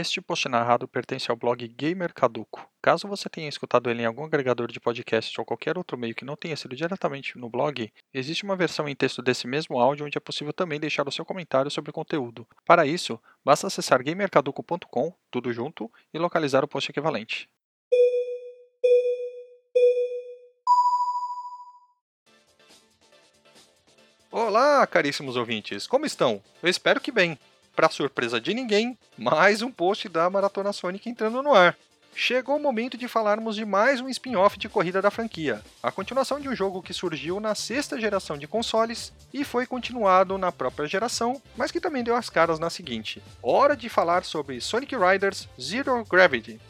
Este post narrado pertence ao blog Gamer Caduco. Caso você tenha escutado ele em algum agregador de podcast ou qualquer outro meio que não tenha sido diretamente no blog, existe uma versão em texto desse mesmo áudio onde é possível também deixar o seu comentário sobre o conteúdo. Para isso, basta acessar gamercaduco.com, tudo junto, e localizar o post equivalente. Olá, caríssimos ouvintes, como estão? Eu espero que bem para surpresa de ninguém, mais um post da Maratona Sonic entrando no ar. Chegou o momento de falarmos de mais um spin-off de corrida da franquia, a continuação de um jogo que surgiu na sexta geração de consoles e foi continuado na própria geração, mas que também deu as caras na seguinte. Hora de falar sobre Sonic Riders Zero Gravity,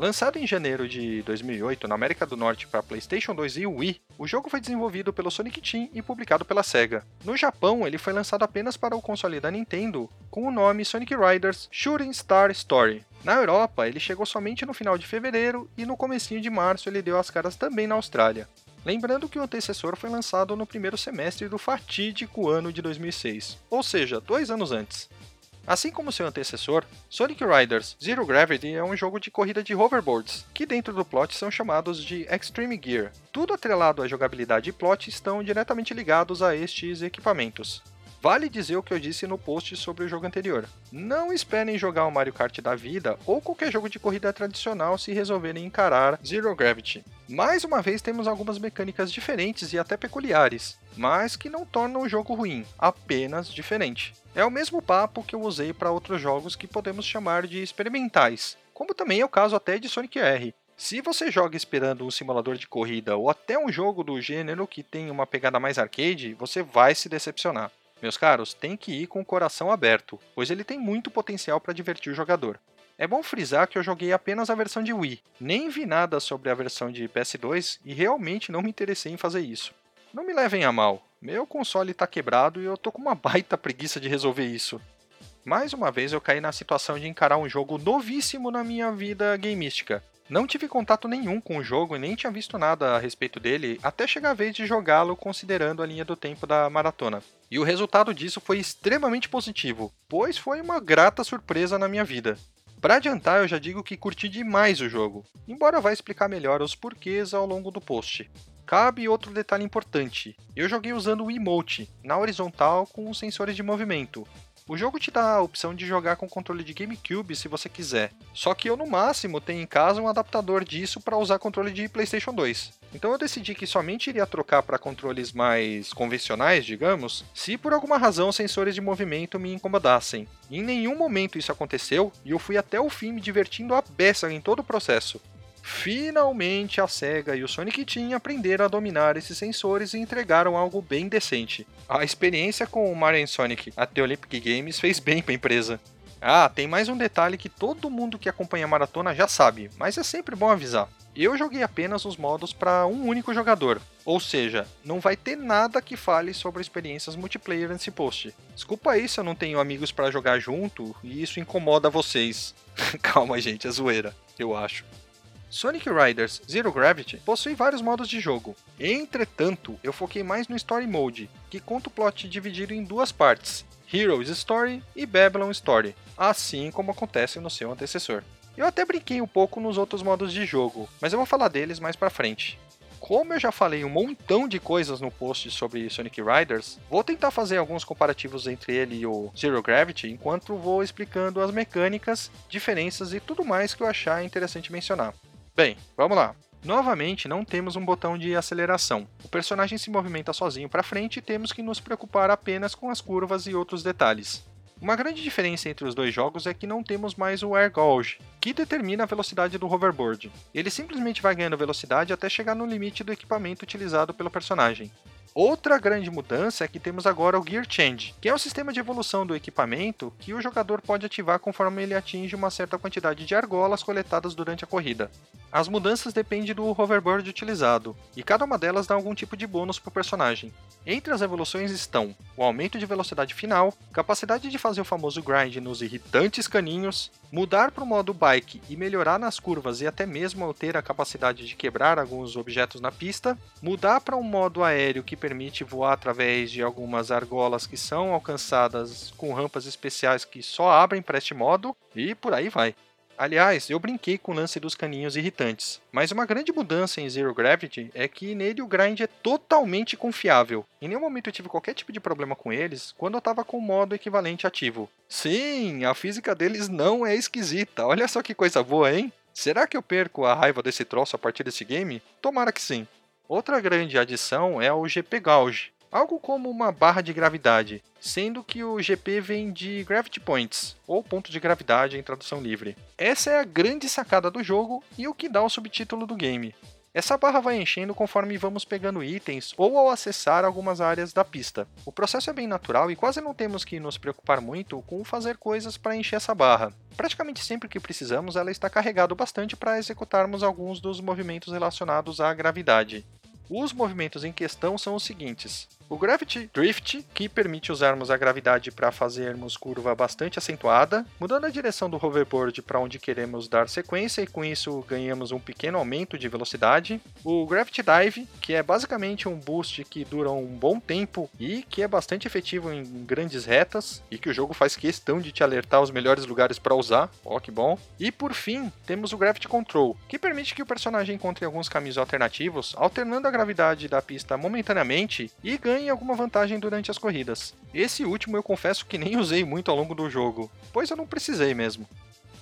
Lançado em janeiro de 2008 na América do Norte para PlayStation 2 e Wii, o jogo foi desenvolvido pelo Sonic Team e publicado pela Sega. No Japão, ele foi lançado apenas para o console da Nintendo, com o nome Sonic Riders Shooting Star Story. Na Europa, ele chegou somente no final de fevereiro e no comecinho de março ele deu as caras também na Austrália. Lembrando que o antecessor foi lançado no primeiro semestre do fatídico ano de 2006, ou seja, dois anos antes. Assim como seu antecessor, Sonic Riders Zero Gravity é um jogo de corrida de hoverboards, que dentro do plot são chamados de Extreme Gear. Tudo atrelado à jogabilidade e plot estão diretamente ligados a estes equipamentos. Vale dizer o que eu disse no post sobre o jogo anterior. Não esperem jogar o Mario Kart da vida ou qualquer jogo de corrida tradicional se resolverem encarar Zero Gravity. Mais uma vez temos algumas mecânicas diferentes e até peculiares, mas que não tornam o jogo ruim, apenas diferente. É o mesmo papo que eu usei para outros jogos que podemos chamar de experimentais, como também é o caso até de Sonic R. Se você joga esperando um simulador de corrida ou até um jogo do gênero que tem uma pegada mais arcade, você vai se decepcionar. Meus caros, tem que ir com o coração aberto, pois ele tem muito potencial para divertir o jogador. É bom frisar que eu joguei apenas a versão de Wii, nem vi nada sobre a versão de PS2 e realmente não me interessei em fazer isso. Não me levem a mal, meu console está quebrado e eu tô com uma baita preguiça de resolver isso. Mais uma vez eu caí na situação de encarar um jogo novíssimo na minha vida gameística, não tive contato nenhum com o jogo e nem tinha visto nada a respeito dele até chegar a vez de jogá-lo considerando a linha do tempo da maratona. E o resultado disso foi extremamente positivo, pois foi uma grata surpresa na minha vida. Para adiantar, eu já digo que curti demais o jogo, embora vá explicar melhor os porquês ao longo do post. Cabe outro detalhe importante: eu joguei usando o emote, na horizontal com os sensores de movimento, o jogo te dá a opção de jogar com controle de GameCube se você quiser. Só que eu no máximo tenho em casa um adaptador disso para usar controle de PlayStation 2. Então eu decidi que somente iria trocar para controles mais convencionais, digamos, se por alguma razão sensores de movimento me incomodassem. Em nenhum momento isso aconteceu e eu fui até o fim me divertindo a beça em todo o processo. Finalmente a SEGA e o Sonic Team aprenderam a dominar esses sensores e entregaram algo bem decente. A experiência com o Mario Sonic até Olympic Games fez bem para a empresa. Ah, tem mais um detalhe que todo mundo que acompanha a maratona já sabe, mas é sempre bom avisar. Eu joguei apenas os modos para um único jogador, ou seja, não vai ter nada que fale sobre experiências multiplayer nesse post. Desculpa aí se eu não tenho amigos para jogar junto e isso incomoda vocês. Calma, gente, é zoeira, eu acho. Sonic Riders Zero Gravity possui vários modos de jogo. Entretanto, eu foquei mais no Story Mode, que conta o plot dividido em duas partes, Heroes Story e Babylon Story, assim como acontece no seu antecessor. Eu até brinquei um pouco nos outros modos de jogo, mas eu vou falar deles mais pra frente. Como eu já falei um montão de coisas no post sobre Sonic Riders, vou tentar fazer alguns comparativos entre ele e o Zero Gravity enquanto vou explicando as mecânicas, diferenças e tudo mais que eu achar interessante mencionar. Bem, vamos lá. Novamente, não temos um botão de aceleração. O personagem se movimenta sozinho para frente e temos que nos preocupar apenas com as curvas e outros detalhes. Uma grande diferença entre os dois jogos é que não temos mais o Air Gauge, que determina a velocidade do hoverboard. Ele simplesmente vai ganhando velocidade até chegar no limite do equipamento utilizado pelo personagem. Outra grande mudança é que temos agora o Gear Change, que é um sistema de evolução do equipamento que o jogador pode ativar conforme ele atinge uma certa quantidade de argolas coletadas durante a corrida. As mudanças dependem do hoverboard utilizado, e cada uma delas dá algum tipo de bônus para o personagem. Entre as evoluções estão o aumento de velocidade final, capacidade de fazer o famoso grind nos irritantes caninhos, mudar para o modo bike e melhorar nas curvas e até mesmo ter a capacidade de quebrar alguns objetos na pista, mudar para um modo aéreo que permite voar através de algumas argolas que são alcançadas com rampas especiais que só abrem para este modo, e por aí vai. Aliás, eu brinquei com o lance dos caninhos irritantes, mas uma grande mudança em Zero Gravity é que nele o grind é totalmente confiável. Em nenhum momento eu tive qualquer tipo de problema com eles quando eu estava com o modo equivalente ativo. Sim, a física deles não é esquisita, olha só que coisa boa, hein? Será que eu perco a raiva desse troço a partir desse game? Tomara que sim. Outra grande adição é o GP Gauge, algo como uma barra de gravidade, sendo que o GP vem de Gravity Points, ou ponto de gravidade em tradução livre. Essa é a grande sacada do jogo e o que dá o subtítulo do game. Essa barra vai enchendo conforme vamos pegando itens ou ao acessar algumas áreas da pista. O processo é bem natural e quase não temos que nos preocupar muito com fazer coisas para encher essa barra. Praticamente sempre que precisamos, ela está carregada bastante para executarmos alguns dos movimentos relacionados à gravidade. Os movimentos em questão são os seguintes: o Gravity Drift, que permite usarmos a gravidade para fazermos curva bastante acentuada, mudando a direção do hoverboard para onde queremos dar sequência e com isso ganhamos um pequeno aumento de velocidade. O Gravity Dive, que é basicamente um boost que dura um bom tempo e que é bastante efetivo em grandes retas e que o jogo faz questão de te alertar os melhores lugares para usar. Ó, oh, que bom. E por fim, temos o Gravity Control, que permite que o personagem encontre alguns caminhos alternativos, alternando a gravidade da pista momentaneamente e ganhe ganhe alguma vantagem durante as corridas. Esse último eu confesso que nem usei muito ao longo do jogo, pois eu não precisei mesmo.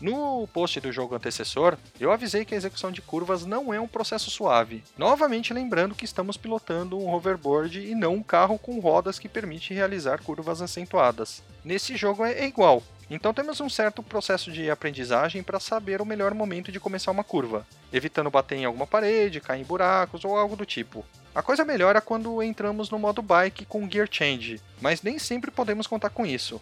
No post do jogo antecessor, eu avisei que a execução de curvas não é um processo suave. Novamente lembrando que estamos pilotando um hoverboard e não um carro com rodas que permite realizar curvas acentuadas. Nesse jogo é igual, então temos um certo processo de aprendizagem para saber o melhor momento de começar uma curva, evitando bater em alguma parede, cair em buracos ou algo do tipo. A coisa melhora quando entramos no modo bike com Gear Change, mas nem sempre podemos contar com isso.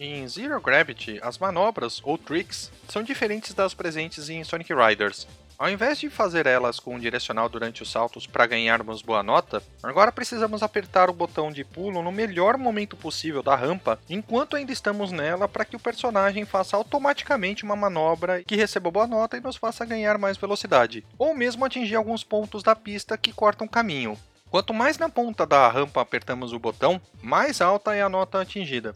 Em Zero Gravity, as manobras, ou tricks, são diferentes das presentes em Sonic Riders, ao invés de fazer elas com um direcional durante os saltos para ganharmos boa nota, agora precisamos apertar o botão de pulo no melhor momento possível da rampa, enquanto ainda estamos nela para que o personagem faça automaticamente uma manobra que receba boa nota e nos faça ganhar mais velocidade, ou mesmo atingir alguns pontos da pista que cortam caminho. Quanto mais na ponta da rampa apertamos o botão, mais alta é a nota atingida.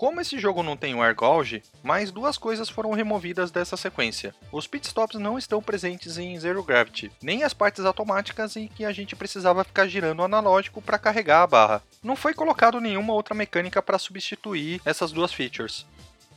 Como esse jogo não tem o Air Gauge, mais duas coisas foram removidas dessa sequência. Os pitstops não estão presentes em Zero Gravity, nem as partes automáticas em que a gente precisava ficar girando o analógico para carregar a barra. Não foi colocado nenhuma outra mecânica para substituir essas duas features.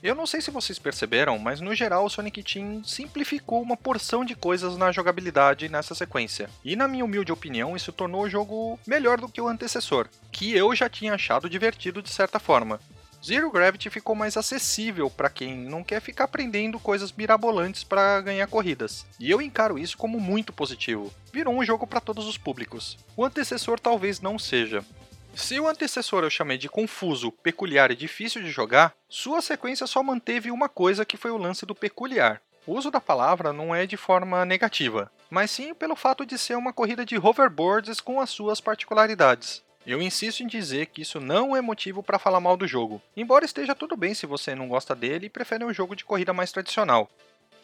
Eu não sei se vocês perceberam, mas no geral o Sonic Team simplificou uma porção de coisas na jogabilidade nessa sequência. E na minha humilde opinião, isso tornou o jogo melhor do que o antecessor, que eu já tinha achado divertido de certa forma. Zero Gravity ficou mais acessível para quem não quer ficar aprendendo coisas mirabolantes para ganhar corridas. E eu encaro isso como muito positivo. Virou um jogo para todos os públicos. O antecessor talvez não seja. Se o antecessor eu chamei de confuso, peculiar e difícil de jogar, sua sequência só manteve uma coisa que foi o lance do peculiar. O uso da palavra não é de forma negativa, mas sim pelo fato de ser uma corrida de hoverboards com as suas particularidades. Eu insisto em dizer que isso não é motivo para falar mal do jogo, embora esteja tudo bem se você não gosta dele e prefere um jogo de corrida mais tradicional.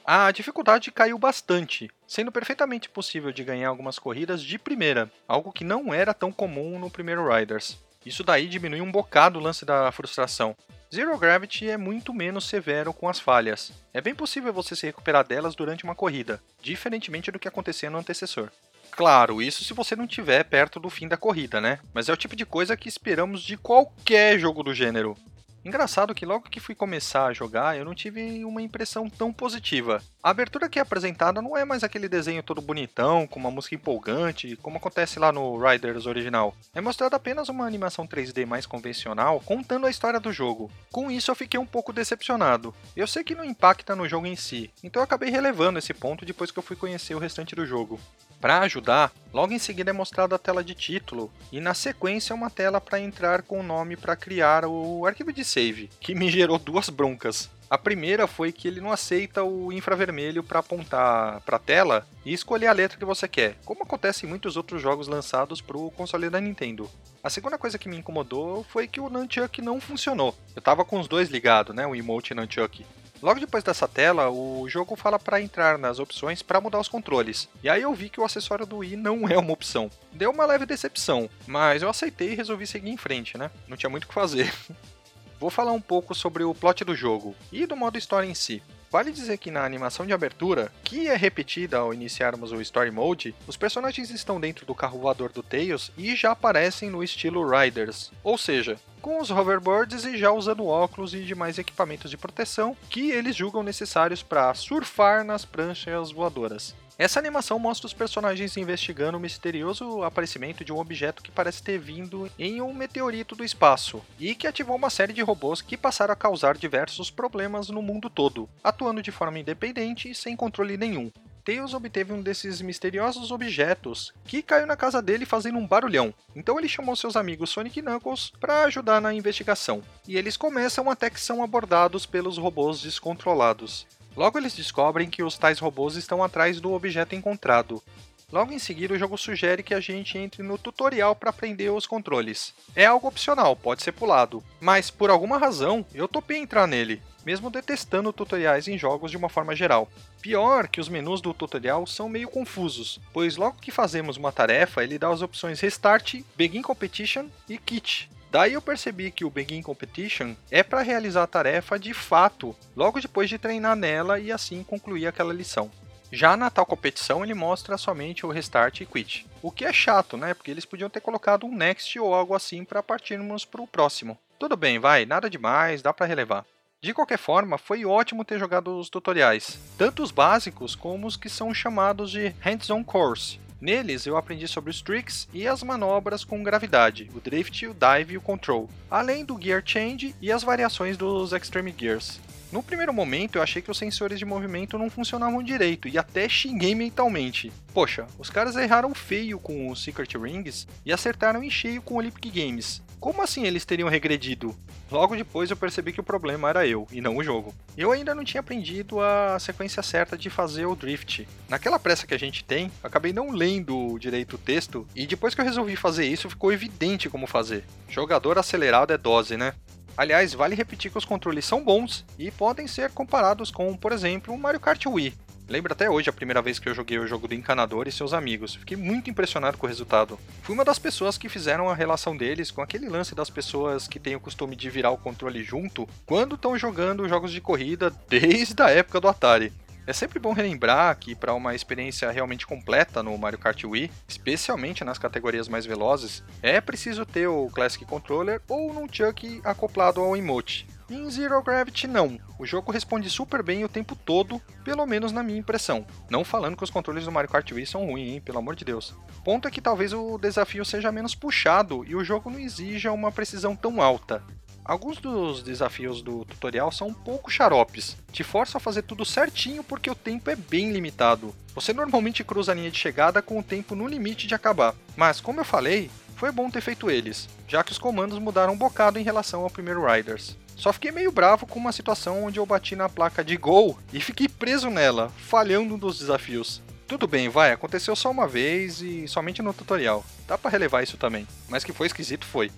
A dificuldade caiu bastante, sendo perfeitamente possível de ganhar algumas corridas de primeira, algo que não era tão comum no primeiro Riders. Isso daí diminui um bocado o lance da frustração. Zero Gravity é muito menos severo com as falhas. É bem possível você se recuperar delas durante uma corrida, diferentemente do que acontecia no antecessor. Claro, isso se você não estiver perto do fim da corrida, né? Mas é o tipo de coisa que esperamos de qualquer jogo do gênero. Engraçado que logo que fui começar a jogar, eu não tive uma impressão tão positiva. A abertura que é apresentada não é mais aquele desenho todo bonitão, com uma música empolgante, como acontece lá no Riders original. É mostrada apenas uma animação 3D mais convencional, contando a história do jogo. Com isso eu fiquei um pouco decepcionado. Eu sei que não impacta no jogo em si, então eu acabei relevando esse ponto depois que eu fui conhecer o restante do jogo. Para ajudar, logo em seguida é mostrada a tela de título e na sequência uma tela para entrar com o nome para criar o arquivo de save, que me gerou duas broncas. A primeira foi que ele não aceita o infravermelho para apontar para a tela e escolher a letra que você quer, como acontece em muitos outros jogos lançados para o console da Nintendo. A segunda coisa que me incomodou foi que o Nunchuck não funcionou. Eu tava com os dois ligados, né, o emote e Nunchuck. Logo depois dessa tela, o jogo fala para entrar nas opções para mudar os controles. E aí eu vi que o acessório do Wii não é uma opção. Deu uma leve decepção, mas eu aceitei e resolvi seguir em frente, né? Não tinha muito o que fazer. Vou falar um pouco sobre o plot do jogo e do modo história em si. Vale dizer que na animação de abertura, que é repetida ao iniciarmos o Story Mode, os personagens estão dentro do carro voador do Tails e já aparecem no estilo Riders, ou seja, com os hoverboards e já usando óculos e demais equipamentos de proteção que eles julgam necessários para surfar nas pranchas voadoras. Essa animação mostra os personagens investigando o misterioso aparecimento de um objeto que parece ter vindo em um meteorito do espaço e que ativou uma série de robôs que passaram a causar diversos problemas no mundo todo, atuando de forma independente e sem controle nenhum. Tails obteve um desses misteriosos objetos que caiu na casa dele fazendo um barulhão. Então ele chamou seus amigos Sonic e Knuckles para ajudar na investigação. E eles começam até que são abordados pelos robôs descontrolados. Logo eles descobrem que os tais robôs estão atrás do objeto encontrado. Logo em seguida, o jogo sugere que a gente entre no tutorial para aprender os controles. É algo opcional, pode ser pulado, mas por alguma razão eu topei entrar nele, mesmo detestando tutoriais em jogos de uma forma geral. Pior que os menus do tutorial são meio confusos, pois logo que fazemos uma tarefa, ele dá as opções Restart, Begin Competition e Kit, Daí eu percebi que o Begin Competition é para realizar a tarefa de fato, logo depois de treinar nela e assim concluir aquela lição. Já na tal competição ele mostra somente o Restart e Quit. O que é chato, né? Porque eles podiam ter colocado um Next ou algo assim para partirmos para o próximo. Tudo bem, vai, nada demais, dá para relevar. De qualquer forma, foi ótimo ter jogado os tutoriais, tanto os básicos como os que são chamados de Hands-on Course, Neles eu aprendi sobre os tricks e as manobras com gravidade, o drift, o dive e o control, além do gear change e as variações dos extreme gears. No primeiro momento eu achei que os sensores de movimento não funcionavam direito e até xinguei mentalmente. Poxa, os caras erraram feio com os Secret Rings e acertaram em cheio com o Olympic Games. Como assim eles teriam regredido? Logo depois eu percebi que o problema era eu, e não o jogo. Eu ainda não tinha aprendido a sequência certa de fazer o drift. Naquela pressa que a gente tem, acabei não lendo direito o texto, e depois que eu resolvi fazer isso, ficou evidente como fazer. Jogador acelerado é dose, né? Aliás, vale repetir que os controles são bons e podem ser comparados com, por exemplo, o Mario Kart Wii. Lembro até hoje a primeira vez que eu joguei o jogo do Encanador e seus amigos. Fiquei muito impressionado com o resultado. Fui uma das pessoas que fizeram a relação deles com aquele lance das pessoas que têm o costume de virar o controle junto quando estão jogando jogos de corrida desde a época do Atari. É sempre bom relembrar que para uma experiência realmente completa no Mario Kart Wii, especialmente nas categorias mais velozes, é preciso ter o Classic Controller ou um Chuck acoplado ao emote. Em Zero Gravity, não. O jogo responde super bem o tempo todo, pelo menos na minha impressão. Não falando que os controles do Mario Kart Wii são ruins, hein? Pelo amor de Deus. Ponto é que talvez o desafio seja menos puxado e o jogo não exija uma precisão tão alta. Alguns dos desafios do tutorial são um pouco xaropes. Te força a fazer tudo certinho porque o tempo é bem limitado. Você normalmente cruza a linha de chegada com o tempo no limite de acabar. Mas, como eu falei, foi bom ter feito eles, já que os comandos mudaram um bocado em relação ao primeiro Riders. Só fiquei meio bravo com uma situação onde eu bati na placa de gol e fiquei preso nela, falhando um dos desafios. Tudo bem, vai, aconteceu só uma vez e somente no tutorial. Dá para relevar isso também, mas que foi esquisito foi.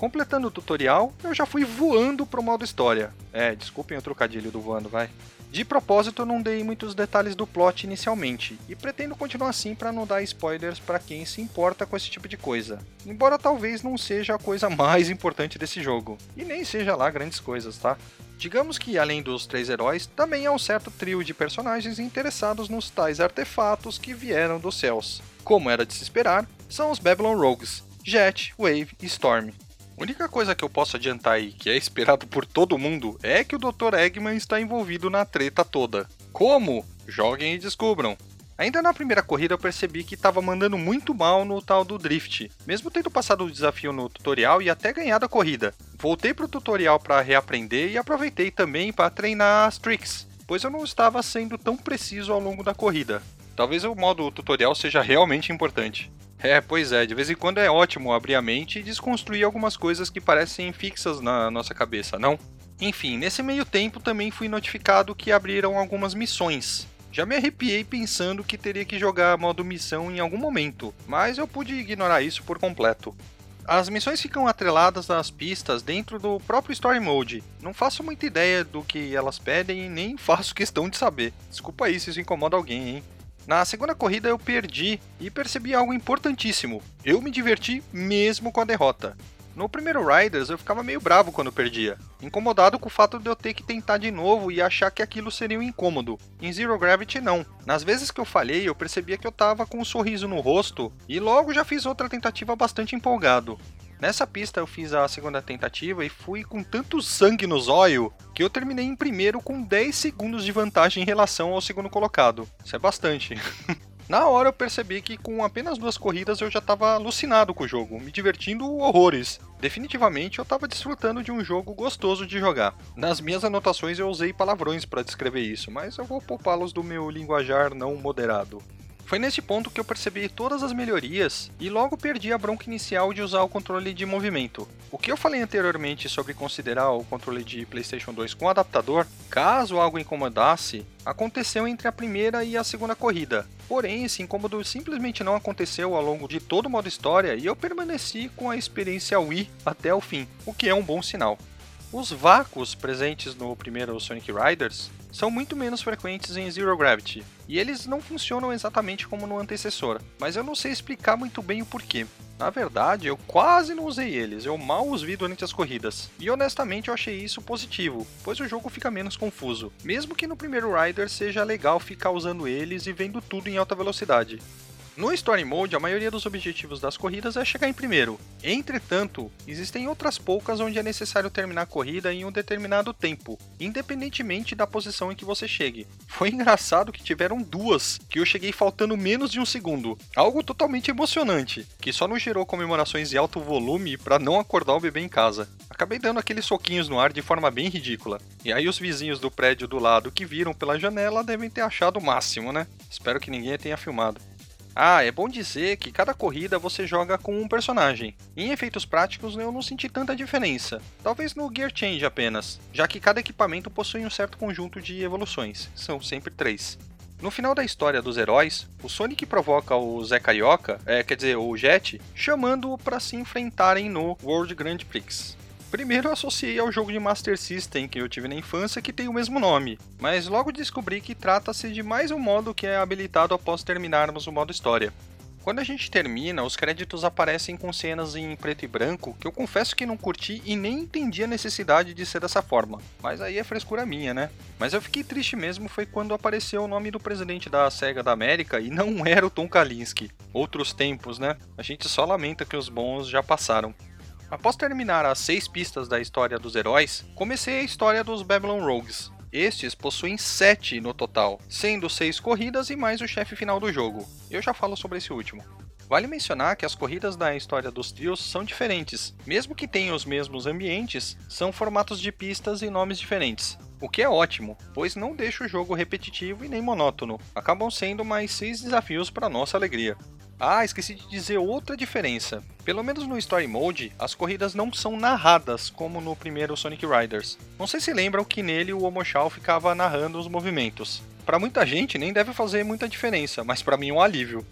Completando o tutorial, eu já fui voando pro modo história. É, desculpem o trocadilho do voando, vai. De propósito, não dei muitos detalhes do plot inicialmente, e pretendo continuar assim para não dar spoilers para quem se importa com esse tipo de coisa. Embora talvez não seja a coisa mais importante desse jogo, e nem seja lá grandes coisas, tá? Digamos que, além dos três heróis, também há um certo trio de personagens interessados nos tais artefatos que vieram dos céus. Como era de se esperar, são os Babylon Rogues, Jet, Wave e Storm. A única coisa que eu posso adiantar aí, que é esperado por todo mundo, é que o Dr. Eggman está envolvido na treta toda. Como? Joguem e descubram. Ainda na primeira corrida eu percebi que estava mandando muito mal no tal do drift, mesmo tendo passado o desafio no tutorial e até ganhado a corrida. Voltei pro tutorial para reaprender e aproveitei também para treinar as tricks, pois eu não estava sendo tão preciso ao longo da corrida. Talvez o modo tutorial seja realmente importante. É, pois é, de vez em quando é ótimo abrir a mente e desconstruir algumas coisas que parecem fixas na nossa cabeça, não? Enfim, nesse meio tempo também fui notificado que abriram algumas missões. Já me arrepiei pensando que teria que jogar modo missão em algum momento, mas eu pude ignorar isso por completo. As missões ficam atreladas às pistas dentro do próprio Story Mode. Não faço muita ideia do que elas pedem e nem faço questão de saber. Desculpa aí se isso incomoda alguém, hein? Na segunda corrida eu perdi e percebi algo importantíssimo. Eu me diverti mesmo com a derrota. No primeiro Riders eu ficava meio bravo quando perdia, incomodado com o fato de eu ter que tentar de novo e achar que aquilo seria um incômodo. Em Zero Gravity não. Nas vezes que eu falhei, eu percebia que eu tava com um sorriso no rosto e logo já fiz outra tentativa bastante empolgado. Nessa pista eu fiz a segunda tentativa e fui com tanto sangue no zóio que eu terminei em primeiro com 10 segundos de vantagem em relação ao segundo colocado. Isso é bastante. Na hora eu percebi que com apenas duas corridas eu já estava alucinado com o jogo, me divertindo horrores. Definitivamente eu estava desfrutando de um jogo gostoso de jogar. Nas minhas anotações eu usei palavrões para descrever isso, mas eu vou poupá-los do meu linguajar não moderado. Foi nesse ponto que eu percebi todas as melhorias e logo perdi a bronca inicial de usar o controle de movimento. O que eu falei anteriormente sobre considerar o controle de PlayStation 2 com adaptador, caso algo incomodasse, aconteceu entre a primeira e a segunda corrida. Porém, esse incômodo simplesmente não aconteceu ao longo de todo o modo história e eu permaneci com a experiência Wii até o fim, o que é um bom sinal. Os vácuos presentes no primeiro Sonic Riders são muito menos frequentes em Zero Gravity, e eles não funcionam exatamente como no antecessor, mas eu não sei explicar muito bem o porquê. Na verdade, eu quase não usei eles, eu mal os vi durante as corridas. E honestamente eu achei isso positivo, pois o jogo fica menos confuso, mesmo que no primeiro Rider seja legal ficar usando eles e vendo tudo em alta velocidade. No Story Mode, a maioria dos objetivos das corridas é chegar em primeiro. Entretanto, existem outras poucas onde é necessário terminar a corrida em um determinado tempo, independentemente da posição em que você chegue. Foi engraçado que tiveram duas, que eu cheguei faltando menos de um segundo. Algo totalmente emocionante, que só não gerou comemorações de alto volume para não acordar o bebê em casa. Acabei dando aqueles soquinhos no ar de forma bem ridícula. E aí os vizinhos do prédio do lado que viram pela janela devem ter achado o máximo, né? Espero que ninguém tenha filmado. Ah, é bom dizer que cada corrida você joga com um personagem. Em efeitos práticos eu não senti tanta diferença, talvez no Gear Change apenas, já que cada equipamento possui um certo conjunto de evoluções, são sempre três. No final da história dos heróis, o Sonic provoca o Zé Carioca, é, quer dizer, o Jet, chamando-o para se enfrentarem no World Grand Prix. Primeiro eu associei ao jogo de Master System que eu tive na infância que tem o mesmo nome, mas logo descobri que trata-se de mais um modo que é habilitado após terminarmos o modo história. Quando a gente termina, os créditos aparecem com cenas em preto e branco que eu confesso que não curti e nem entendi a necessidade de ser dessa forma. Mas aí é frescura minha, né? Mas eu fiquei triste mesmo foi quando apareceu o nome do presidente da SEGA da América e não era o Tom Kalinske. Outros tempos, né? A gente só lamenta que os bons já passaram. Após terminar as seis pistas da história dos heróis, comecei a história dos Babylon Rogues. Estes possuem sete no total, sendo seis corridas e mais o chefe final do jogo. Eu já falo sobre esse último. Vale mencionar que as corridas da história dos trios são diferentes, mesmo que tenham os mesmos ambientes, são formatos de pistas e nomes diferentes. O que é ótimo, pois não deixa o jogo repetitivo e nem monótono, acabam sendo mais seis desafios para nossa alegria. Ah, esqueci de dizer outra diferença. Pelo menos no Story Mode, as corridas não são narradas como no primeiro Sonic Riders. Não sei se lembram que nele o Omochao ficava narrando os movimentos. Para muita gente nem deve fazer muita diferença, mas para mim é um alívio.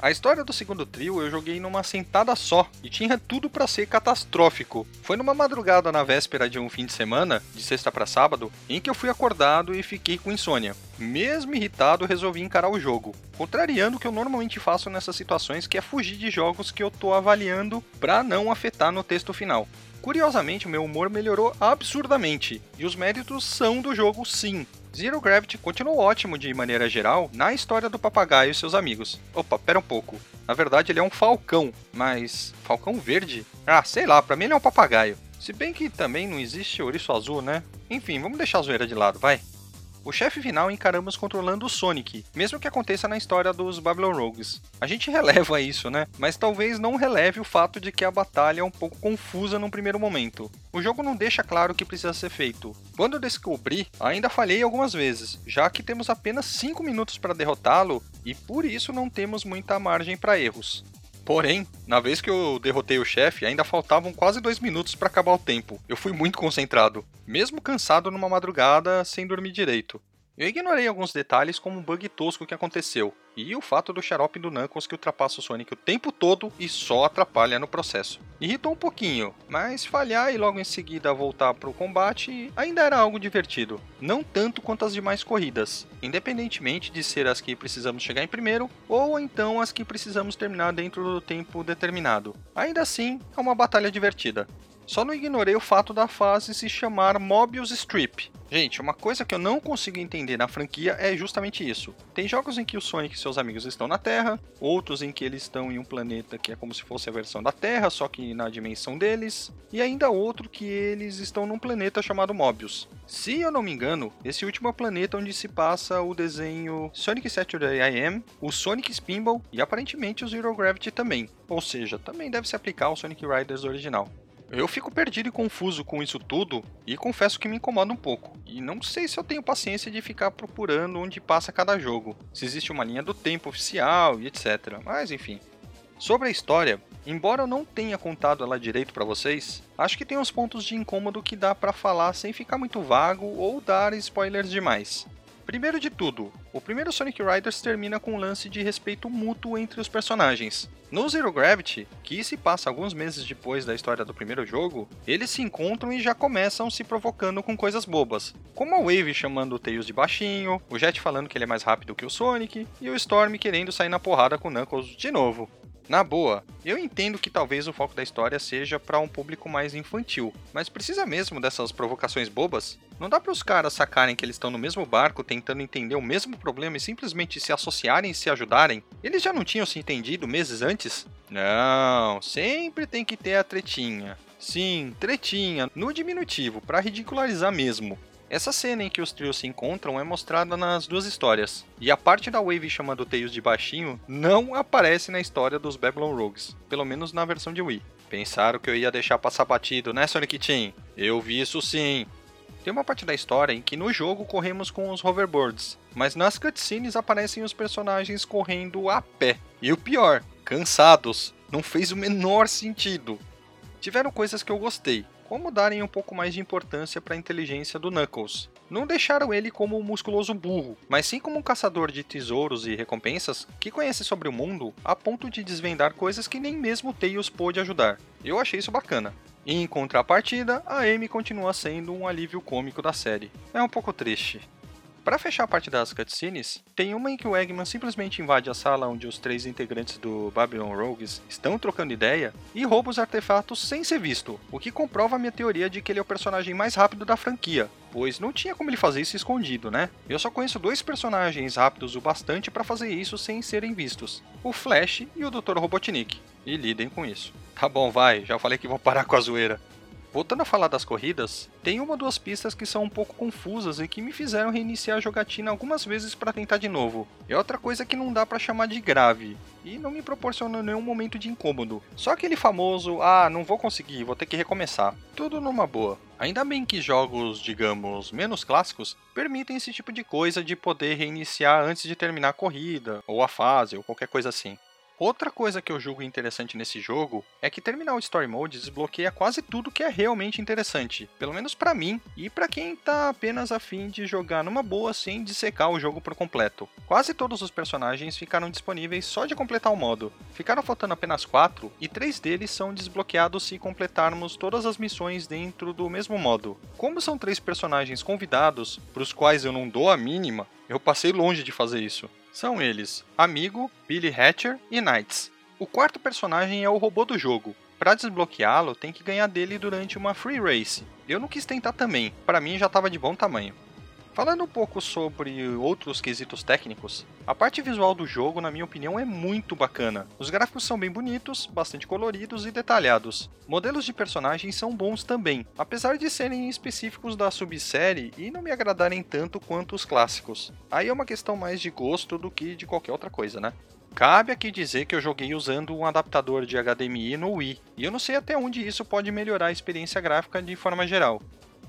A história do segundo trio eu joguei numa sentada só e tinha tudo para ser catastrófico. Foi numa madrugada na véspera de um fim de semana, de sexta para sábado, em que eu fui acordado e fiquei com insônia. Mesmo irritado, resolvi encarar o jogo, contrariando o que eu normalmente faço nessas situações, que é fugir de jogos que eu tô avaliando para não afetar no texto final. Curiosamente, o meu humor melhorou absurdamente, e os méritos são do jogo sim. Zero Gravity continuou ótimo de maneira geral na história do papagaio e seus amigos. Opa, pera um pouco. Na verdade, ele é um falcão, mas. Falcão verde? Ah, sei lá, pra mim ele é um papagaio. Se bem que também não existe ouriço azul, né? Enfim, vamos deixar a zoeira de lado, vai. O chefe final encaramos controlando o Sonic, mesmo que aconteça na história dos Babylon Rogues. A gente releva isso, né? Mas talvez não releve o fato de que a batalha é um pouco confusa num primeiro momento. O jogo não deixa claro o que precisa ser feito. Quando descobri, ainda falhei algumas vezes, já que temos apenas 5 minutos para derrotá-lo e por isso não temos muita margem para erros. Porém, na vez que eu derrotei o chefe, ainda faltavam quase dois minutos para acabar o tempo. Eu fui muito concentrado, mesmo cansado numa madrugada sem dormir direito. Eu ignorei alguns detalhes como um bug tosco que aconteceu, e o fato do xarope do Knuckles que ultrapassa o Sonic o tempo todo e só atrapalha no processo. Irritou um pouquinho, mas falhar e logo em seguida voltar para o combate ainda era algo divertido. Não tanto quanto as demais corridas, independentemente de ser as que precisamos chegar em primeiro ou então as que precisamos terminar dentro do tempo determinado. Ainda assim, é uma batalha divertida. Só não ignorei o fato da fase se chamar Mobius Strip. Gente, uma coisa que eu não consigo entender na franquia é justamente isso. Tem jogos em que o Sonic e seus amigos estão na Terra, outros em que eles estão em um planeta que é como se fosse a versão da Terra, só que na dimensão deles, e ainda outro que eles estão num planeta chamado Mobius. Se eu não me engano, esse último é o planeta onde se passa o desenho Sonic Saturday I.M., o Sonic Spinball e aparentemente o Zero Gravity também. Ou seja, também deve se aplicar ao Sonic Riders original. Eu fico perdido e confuso com isso tudo e confesso que me incomoda um pouco. E não sei se eu tenho paciência de ficar procurando onde passa cada jogo, se existe uma linha do tempo oficial e etc. Mas enfim. Sobre a história, embora eu não tenha contado ela direito para vocês, acho que tem uns pontos de incômodo que dá para falar sem ficar muito vago ou dar spoilers demais. Primeiro de tudo, o primeiro Sonic Riders termina com um lance de respeito mútuo entre os personagens. No Zero Gravity, que se passa alguns meses depois da história do primeiro jogo, eles se encontram e já começam se provocando com coisas bobas, como a Wave chamando o Tails de baixinho, o Jet falando que ele é mais rápido que o Sonic, e o Storm querendo sair na porrada com o Knuckles de novo. Na boa, eu entendo que talvez o foco da história seja para um público mais infantil, mas precisa mesmo dessas provocações bobas? Não dá para os caras sacarem que eles estão no mesmo barco tentando entender o mesmo problema e simplesmente se associarem e se ajudarem? Eles já não tinham se entendido meses antes? Não, sempre tem que ter a tretinha. Sim, tretinha, no diminutivo, para ridicularizar mesmo. Essa cena em que os trios se encontram é mostrada nas duas histórias, e a parte da Wave chamando Tails de baixinho não aparece na história dos Babylon Rogues, pelo menos na versão de Wii. Pensaram que eu ia deixar passar batido, né, Sonic Team? Eu vi isso sim. Tem uma parte da história em que no jogo corremos com os hoverboards, mas nas cutscenes aparecem os personagens correndo a pé. E o pior, cansados. Não fez o menor sentido. Tiveram coisas que eu gostei, como darem um pouco mais de importância para a inteligência do Knuckles. Não deixaram ele como um musculoso burro, mas sim como um caçador de tesouros e recompensas que conhece sobre o mundo a ponto de desvendar coisas que nem mesmo Tails pôde ajudar. Eu achei isso bacana. Em contrapartida, a Amy continua sendo um alívio cômico da série. É um pouco triste. Para fechar a parte das cutscenes, tem uma em que o Eggman simplesmente invade a sala onde os três integrantes do Babylon Rogues estão trocando ideia e rouba os artefatos sem ser visto, o que comprova a minha teoria de que ele é o personagem mais rápido da franquia, pois não tinha como ele fazer isso escondido, né? Eu só conheço dois personagens rápidos o bastante para fazer isso sem serem vistos: o Flash e o Dr. Robotnik. E lidem com isso. Tá bom, vai, já falei que vou parar com a zoeira. Voltando a falar das corridas, tem uma ou duas pistas que são um pouco confusas e que me fizeram reiniciar a jogatina algumas vezes para tentar de novo. É outra coisa que não dá para chamar de grave, e não me proporciona nenhum momento de incômodo. Só aquele famoso, ah, não vou conseguir, vou ter que recomeçar. Tudo numa boa. Ainda bem que jogos, digamos, menos clássicos permitem esse tipo de coisa de poder reiniciar antes de terminar a corrida, ou a fase, ou qualquer coisa assim. Outra coisa que eu julgo interessante nesse jogo é que terminar o Story Mode desbloqueia quase tudo que é realmente interessante, pelo menos para mim e para quem tá apenas afim de jogar numa boa sem dissecar o jogo por completo. Quase todos os personagens ficaram disponíveis só de completar o modo. Ficaram faltando apenas quatro e três deles são desbloqueados se completarmos todas as missões dentro do mesmo modo. Como são três personagens convidados, para os quais eu não dou a mínima, eu passei longe de fazer isso. São eles Amigo, Billy Hatcher e Knights. O quarto personagem é o robô do jogo. Para desbloqueá-lo, tem que ganhar dele durante uma free race. Eu não quis tentar também, para mim já estava de bom tamanho. Falando um pouco sobre outros quesitos técnicos, a parte visual do jogo, na minha opinião, é muito bacana. Os gráficos são bem bonitos, bastante coloridos e detalhados. Modelos de personagens são bons também, apesar de serem específicos da subsérie e não me agradarem tanto quanto os clássicos. Aí é uma questão mais de gosto do que de qualquer outra coisa, né? Cabe aqui dizer que eu joguei usando um adaptador de HDMI no Wii, e eu não sei até onde isso pode melhorar a experiência gráfica de forma geral.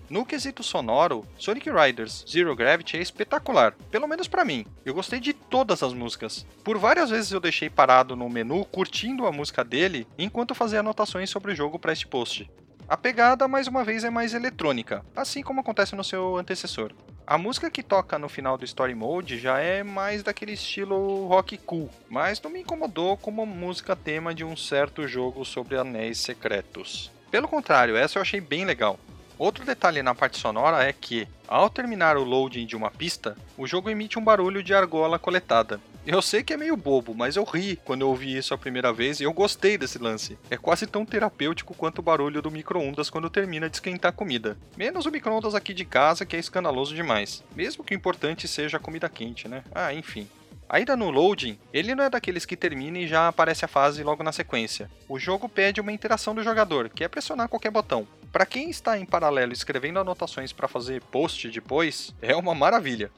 No quesito sonoro, Sonic Riders Zero Gravity é espetacular, pelo menos para mim. Eu gostei de todas as músicas. Por várias vezes eu deixei parado no menu curtindo a música dele enquanto fazia anotações sobre o jogo para este post. A pegada, mais uma vez, é mais eletrônica, assim como acontece no seu antecessor. A música que toca no final do Story Mode já é mais daquele estilo rock cool, mas não me incomodou como música tema de um certo jogo sobre anéis secretos. Pelo contrário, essa eu achei bem legal. Outro detalhe na parte sonora é que, ao terminar o loading de uma pista, o jogo emite um barulho de argola coletada. Eu sei que é meio bobo, mas eu ri quando eu ouvi isso a primeira vez e eu gostei desse lance. É quase tão terapêutico quanto o barulho do micro-ondas quando termina de esquentar a comida. Menos o micro-ondas aqui de casa, que é escandaloso demais. Mesmo que o importante seja a comida quente, né? Ah, enfim. Ainda no loading, ele não é daqueles que termina e já aparece a fase logo na sequência. O jogo pede uma interação do jogador, que é pressionar qualquer botão. Para quem está em paralelo escrevendo anotações para fazer post depois, é uma maravilha.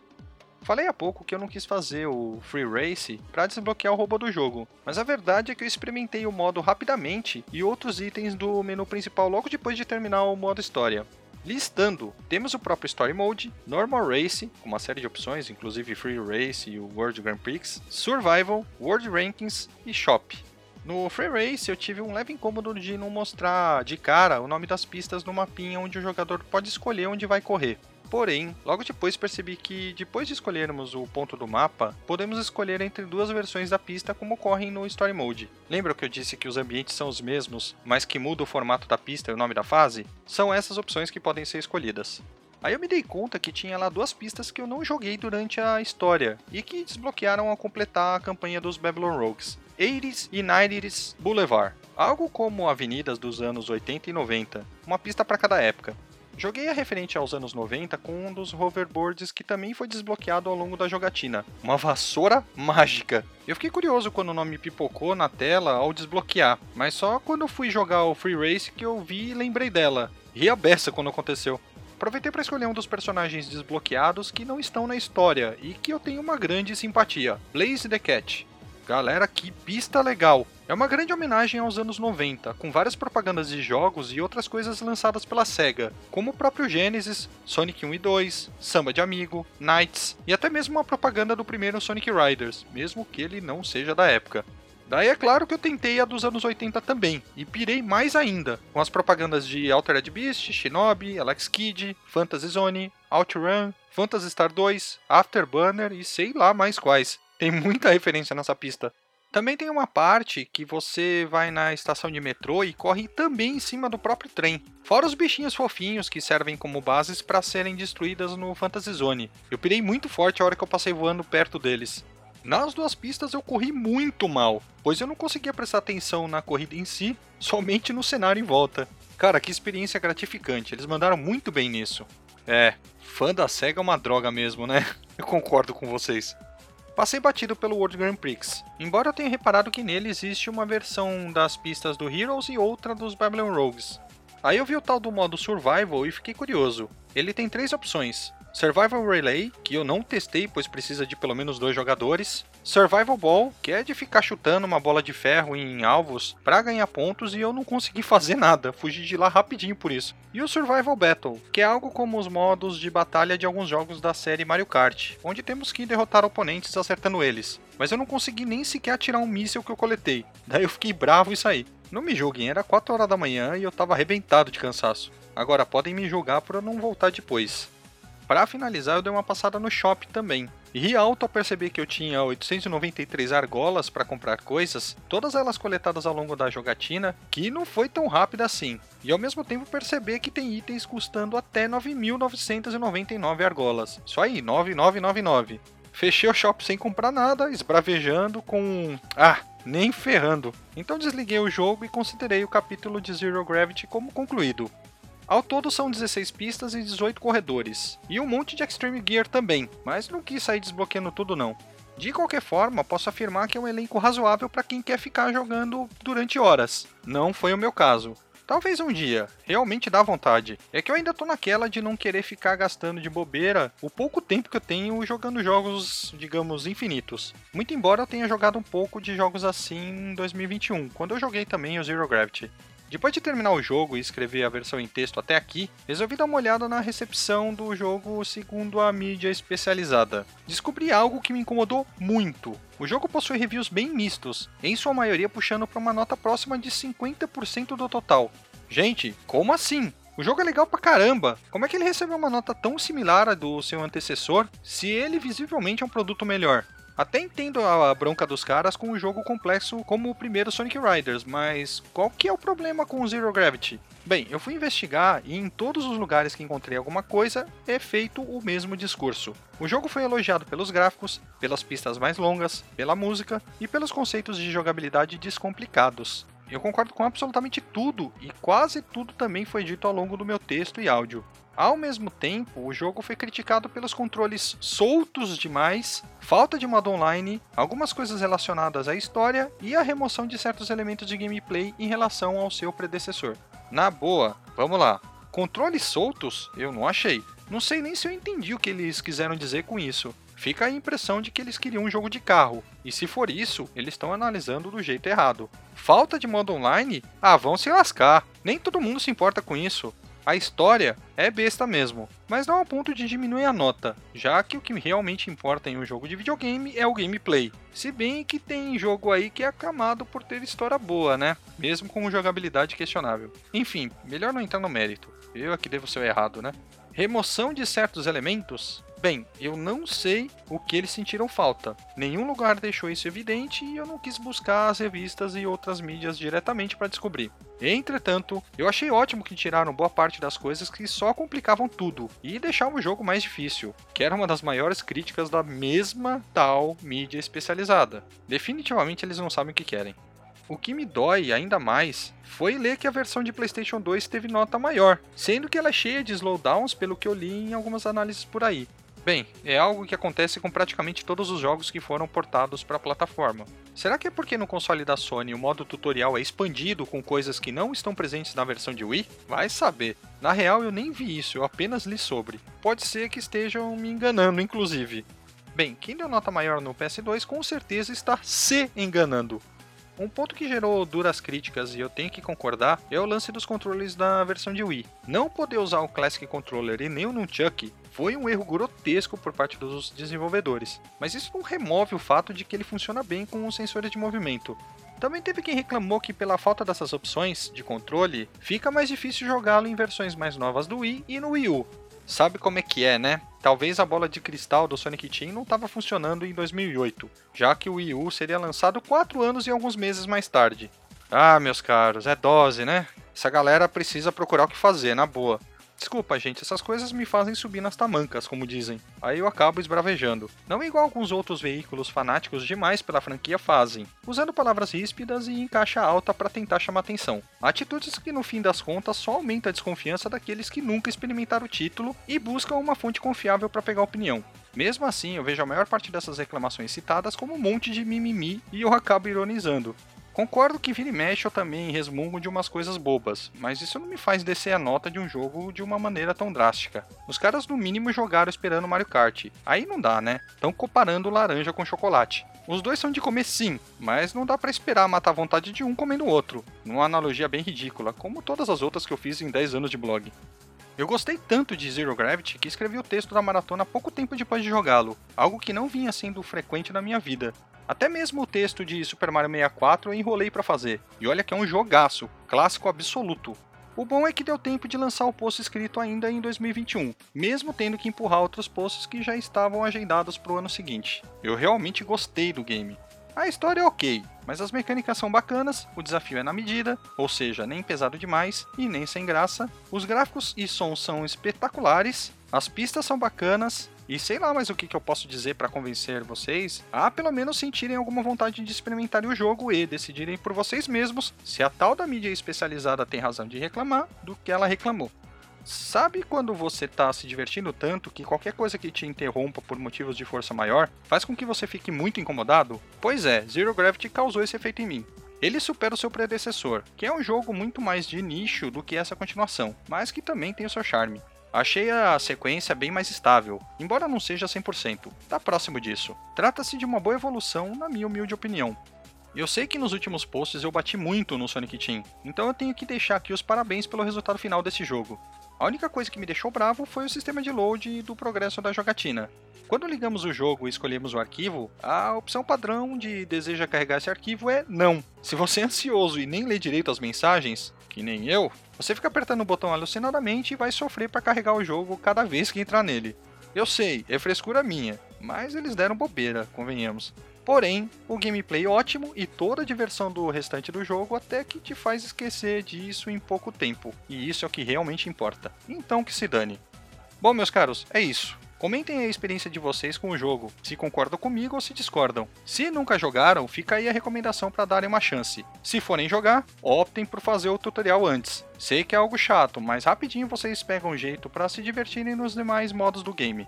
Falei há pouco que eu não quis fazer o Free Race para desbloquear o robô do jogo, mas a verdade é que eu experimentei o modo rapidamente e outros itens do menu principal logo depois de terminar o modo história. Listando, temos o próprio Story Mode, Normal Race, com uma série de opções, inclusive Free Race e o World Grand Prix, Survival, World Rankings e Shop. No Free Race eu tive um leve incômodo de não mostrar de cara o nome das pistas no mapinha onde o jogador pode escolher onde vai correr. Porém, logo depois percebi que, depois de escolhermos o ponto do mapa, podemos escolher entre duas versões da pista como ocorrem no Story Mode. Lembra que eu disse que os ambientes são os mesmos, mas que muda o formato da pista e o nome da fase? São essas opções que podem ser escolhidas. Aí eu me dei conta que tinha lá duas pistas que eu não joguei durante a história e que desbloquearam ao completar a campanha dos Babylon Rogues. 80s e 90s Boulevard, algo como avenidas dos anos 80 e 90, uma pista para cada época. Joguei a referente aos anos 90 com um dos hoverboards que também foi desbloqueado ao longo da jogatina, uma vassoura mágica. Eu fiquei curioso quando o nome pipocou na tela ao desbloquear, mas só quando fui jogar o Free Race que eu vi e lembrei dela. Ri a beça quando aconteceu. Aproveitei para escolher um dos personagens desbloqueados que não estão na história e que eu tenho uma grande simpatia, Blaze the Cat. Galera, que pista legal! É uma grande homenagem aos anos 90, com várias propagandas de jogos e outras coisas lançadas pela SEGA, como o próprio Genesis, Sonic 1 e 2, Samba de Amigo, Knights e até mesmo uma propaganda do primeiro Sonic Riders, mesmo que ele não seja da época. Daí é claro que eu tentei a dos anos 80 também, e pirei mais ainda, com as propagandas de Altered Beast, Shinobi, Alex Kidd, Fantasy Zone, OutRun, Phantasy Star 2, Afterburner e sei lá mais quais. Tem muita referência nessa pista. Também tem uma parte que você vai na estação de metrô e corre também em cima do próprio trem. Fora os bichinhos fofinhos que servem como bases para serem destruídas no Fantasy Zone. Eu pirei muito forte a hora que eu passei voando perto deles. Nas duas pistas eu corri muito mal, pois eu não conseguia prestar atenção na corrida em si, somente no cenário em volta. Cara, que experiência gratificante, eles mandaram muito bem nisso. É, fã da SEGA é uma droga mesmo, né? Eu concordo com vocês. Passei batido pelo World Grand Prix, embora eu tenha reparado que nele existe uma versão das pistas do Heroes e outra dos Babylon Rogues. Aí eu vi o tal do modo Survival e fiquei curioso. Ele tem três opções: Survival Relay, que eu não testei, pois precisa de pelo menos dois jogadores. Survival Ball, que é de ficar chutando uma bola de ferro em alvos para ganhar pontos e eu não consegui fazer nada, fugi de lá rapidinho por isso. E o Survival Battle, que é algo como os modos de batalha de alguns jogos da série Mario Kart, onde temos que derrotar oponentes acertando eles. Mas eu não consegui nem sequer atirar um míssil que eu coletei, daí eu fiquei bravo e saí. Não me julguem, era 4 horas da manhã e eu tava arrebentado de cansaço. Agora podem me julgar por eu não voltar depois. Para finalizar, eu dei uma passada no shop também. E alto ao perceber que eu tinha 893 argolas para comprar coisas, todas elas coletadas ao longo da jogatina, que não foi tão rápida assim. E ao mesmo tempo perceber que tem itens custando até 9.999 argolas. Isso aí, 9999. Fechei o shop sem comprar nada, esbravejando com. Ah, nem ferrando. Então desliguei o jogo e considerei o capítulo de Zero Gravity como concluído. Ao todo são 16 pistas e 18 corredores, e um monte de Extreme Gear também, mas não quis sair desbloqueando tudo não. De qualquer forma, posso afirmar que é um elenco razoável para quem quer ficar jogando durante horas. Não foi o meu caso. Talvez um dia, realmente dá vontade. É que eu ainda tô naquela de não querer ficar gastando de bobeira o pouco tempo que eu tenho jogando jogos, digamos, infinitos. Muito embora eu tenha jogado um pouco de jogos assim em 2021, quando eu joguei também o Zero Gravity. Depois de terminar o jogo e escrever a versão em texto até aqui, resolvi dar uma olhada na recepção do jogo segundo a mídia especializada. Descobri algo que me incomodou muito. O jogo possui reviews bem mistos, em sua maioria puxando para uma nota próxima de 50% do total. Gente, como assim? O jogo é legal pra caramba. Como é que ele recebeu uma nota tão similar à do seu antecessor, se ele visivelmente é um produto melhor? Até entendo a bronca dos caras com um jogo complexo como o primeiro Sonic Riders, mas qual que é o problema com o Zero Gravity? Bem, eu fui investigar e em todos os lugares que encontrei alguma coisa é feito o mesmo discurso. O jogo foi elogiado pelos gráficos, pelas pistas mais longas, pela música e pelos conceitos de jogabilidade descomplicados. Eu concordo com absolutamente tudo e quase tudo também foi dito ao longo do meu texto e áudio. Ao mesmo tempo, o jogo foi criticado pelos controles soltos demais, falta de modo online, algumas coisas relacionadas à história e a remoção de certos elementos de gameplay em relação ao seu predecessor. Na boa, vamos lá. Controles soltos? Eu não achei. Não sei nem se eu entendi o que eles quiseram dizer com isso. Fica a impressão de que eles queriam um jogo de carro, e se for isso, eles estão analisando do jeito errado. Falta de modo online? Ah, vão se lascar. Nem todo mundo se importa com isso. A história é besta mesmo, mas não ao ponto de diminuir a nota, já que o que realmente importa em um jogo de videogame é o gameplay. Se bem que tem jogo aí que é aclamado por ter história boa, né? Mesmo com jogabilidade questionável. Enfim, melhor não entrar no mérito. Eu aqui devo ser errado, né? Remoção de certos elementos Bem, eu não sei o que eles sentiram falta. Nenhum lugar deixou isso evidente e eu não quis buscar as revistas e outras mídias diretamente para descobrir. Entretanto, eu achei ótimo que tiraram boa parte das coisas que só complicavam tudo e deixavam o jogo mais difícil, que era uma das maiores críticas da mesma tal mídia especializada. Definitivamente eles não sabem o que querem. O que me dói ainda mais foi ler que a versão de PlayStation 2 teve nota maior, sendo que ela é cheia de slowdowns pelo que eu li em algumas análises por aí. Bem, é algo que acontece com praticamente todos os jogos que foram portados para a plataforma. Será que é porque no console da Sony o modo tutorial é expandido com coisas que não estão presentes na versão de Wii? Vai saber. Na real eu nem vi isso, eu apenas li sobre. Pode ser que estejam me enganando, inclusive. Bem, quem deu nota maior no PS2 com certeza está se enganando. Um ponto que gerou duras críticas e eu tenho que concordar é o lance dos controles da versão de Wii. Não poder usar o Classic Controller e nem o Nunchuck foi um erro grotesco por parte dos desenvolvedores, mas isso não remove o fato de que ele funciona bem com os sensores de movimento. Também teve quem reclamou que, pela falta dessas opções de controle, fica mais difícil jogá-lo em versões mais novas do Wii e no Wii U, sabe como é que é, né? Talvez a bola de cristal do Sonic Team não estava funcionando em 2008, já que o Wii U seria lançado 4 anos e alguns meses mais tarde. Ah, meus caros, é dose, né? Essa galera precisa procurar o que fazer, na boa. Desculpa, gente, essas coisas me fazem subir nas tamancas, como dizem. Aí eu acabo esbravejando. Não igual alguns outros veículos fanáticos demais pela franquia fazem, usando palavras ríspidas e em caixa alta para tentar chamar atenção. Atitudes que no fim das contas só aumenta a desconfiança daqueles que nunca experimentaram o título e buscam uma fonte confiável para pegar opinião. Mesmo assim, eu vejo a maior parte dessas reclamações citadas como um monte de mimimi e eu acabo ironizando. Concordo que vira e mexe eu também resmungo de umas coisas bobas, mas isso não me faz descer a nota de um jogo de uma maneira tão drástica. Os caras no mínimo jogaram esperando Mario Kart. Aí não dá, né? Estão comparando laranja com chocolate. Os dois são de comer sim, mas não dá para esperar matar a vontade de um comendo o outro. Numa analogia bem ridícula, como todas as outras que eu fiz em 10 anos de blog. Eu gostei tanto de Zero Gravity que escrevi o texto da maratona pouco tempo depois de jogá-lo, algo que não vinha sendo frequente na minha vida. Até mesmo o texto de Super Mario 64 eu enrolei para fazer. E olha que é um jogaço, clássico absoluto. O bom é que deu tempo de lançar o post escrito ainda em 2021, mesmo tendo que empurrar outros posts que já estavam agendados para o ano seguinte. Eu realmente gostei do game. A história é ok, mas as mecânicas são bacanas, o desafio é na medida, ou seja, nem pesado demais e nem sem graça. Os gráficos e sons são espetaculares, as pistas são bacanas, e sei lá mais o que, que eu posso dizer para convencer vocês a pelo menos sentirem alguma vontade de experimentarem o jogo e decidirem por vocês mesmos se a tal da mídia especializada tem razão de reclamar do que ela reclamou. Sabe quando você tá se divertindo tanto que qualquer coisa que te interrompa por motivos de força maior faz com que você fique muito incomodado? Pois é, Zero Gravity causou esse efeito em mim. Ele supera o seu predecessor, que é um jogo muito mais de nicho do que essa continuação, mas que também tem o seu charme. Achei a sequência bem mais estável, embora não seja 100%. Tá próximo disso. Trata-se de uma boa evolução, na minha humilde opinião. Eu sei que nos últimos posts eu bati muito no Sonic Team, então eu tenho que deixar aqui os parabéns pelo resultado final desse jogo. A única coisa que me deixou bravo foi o sistema de load do progresso da jogatina. Quando ligamos o jogo e escolhemos o arquivo, a opção padrão de deseja carregar esse arquivo é não. Se você é ansioso e nem lê direito as mensagens, que nem eu, você fica apertando o botão alucinadamente e vai sofrer para carregar o jogo cada vez que entrar nele. Eu sei, é frescura minha, mas eles deram bobeira, convenhamos. Porém, o gameplay ótimo e toda a diversão do restante do jogo até que te faz esquecer disso em pouco tempo. E isso é o que realmente importa. Então que se dane. Bom, meus caros, é isso. Comentem a experiência de vocês com o jogo, se concordam comigo ou se discordam. Se nunca jogaram, fica aí a recomendação para darem uma chance. Se forem jogar, optem por fazer o tutorial antes. Sei que é algo chato, mas rapidinho vocês pegam um jeito para se divertirem nos demais modos do game.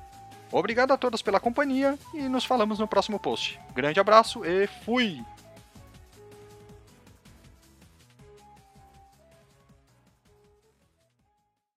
Obrigado a todos pela companhia e nos falamos no próximo post. Grande abraço e fui!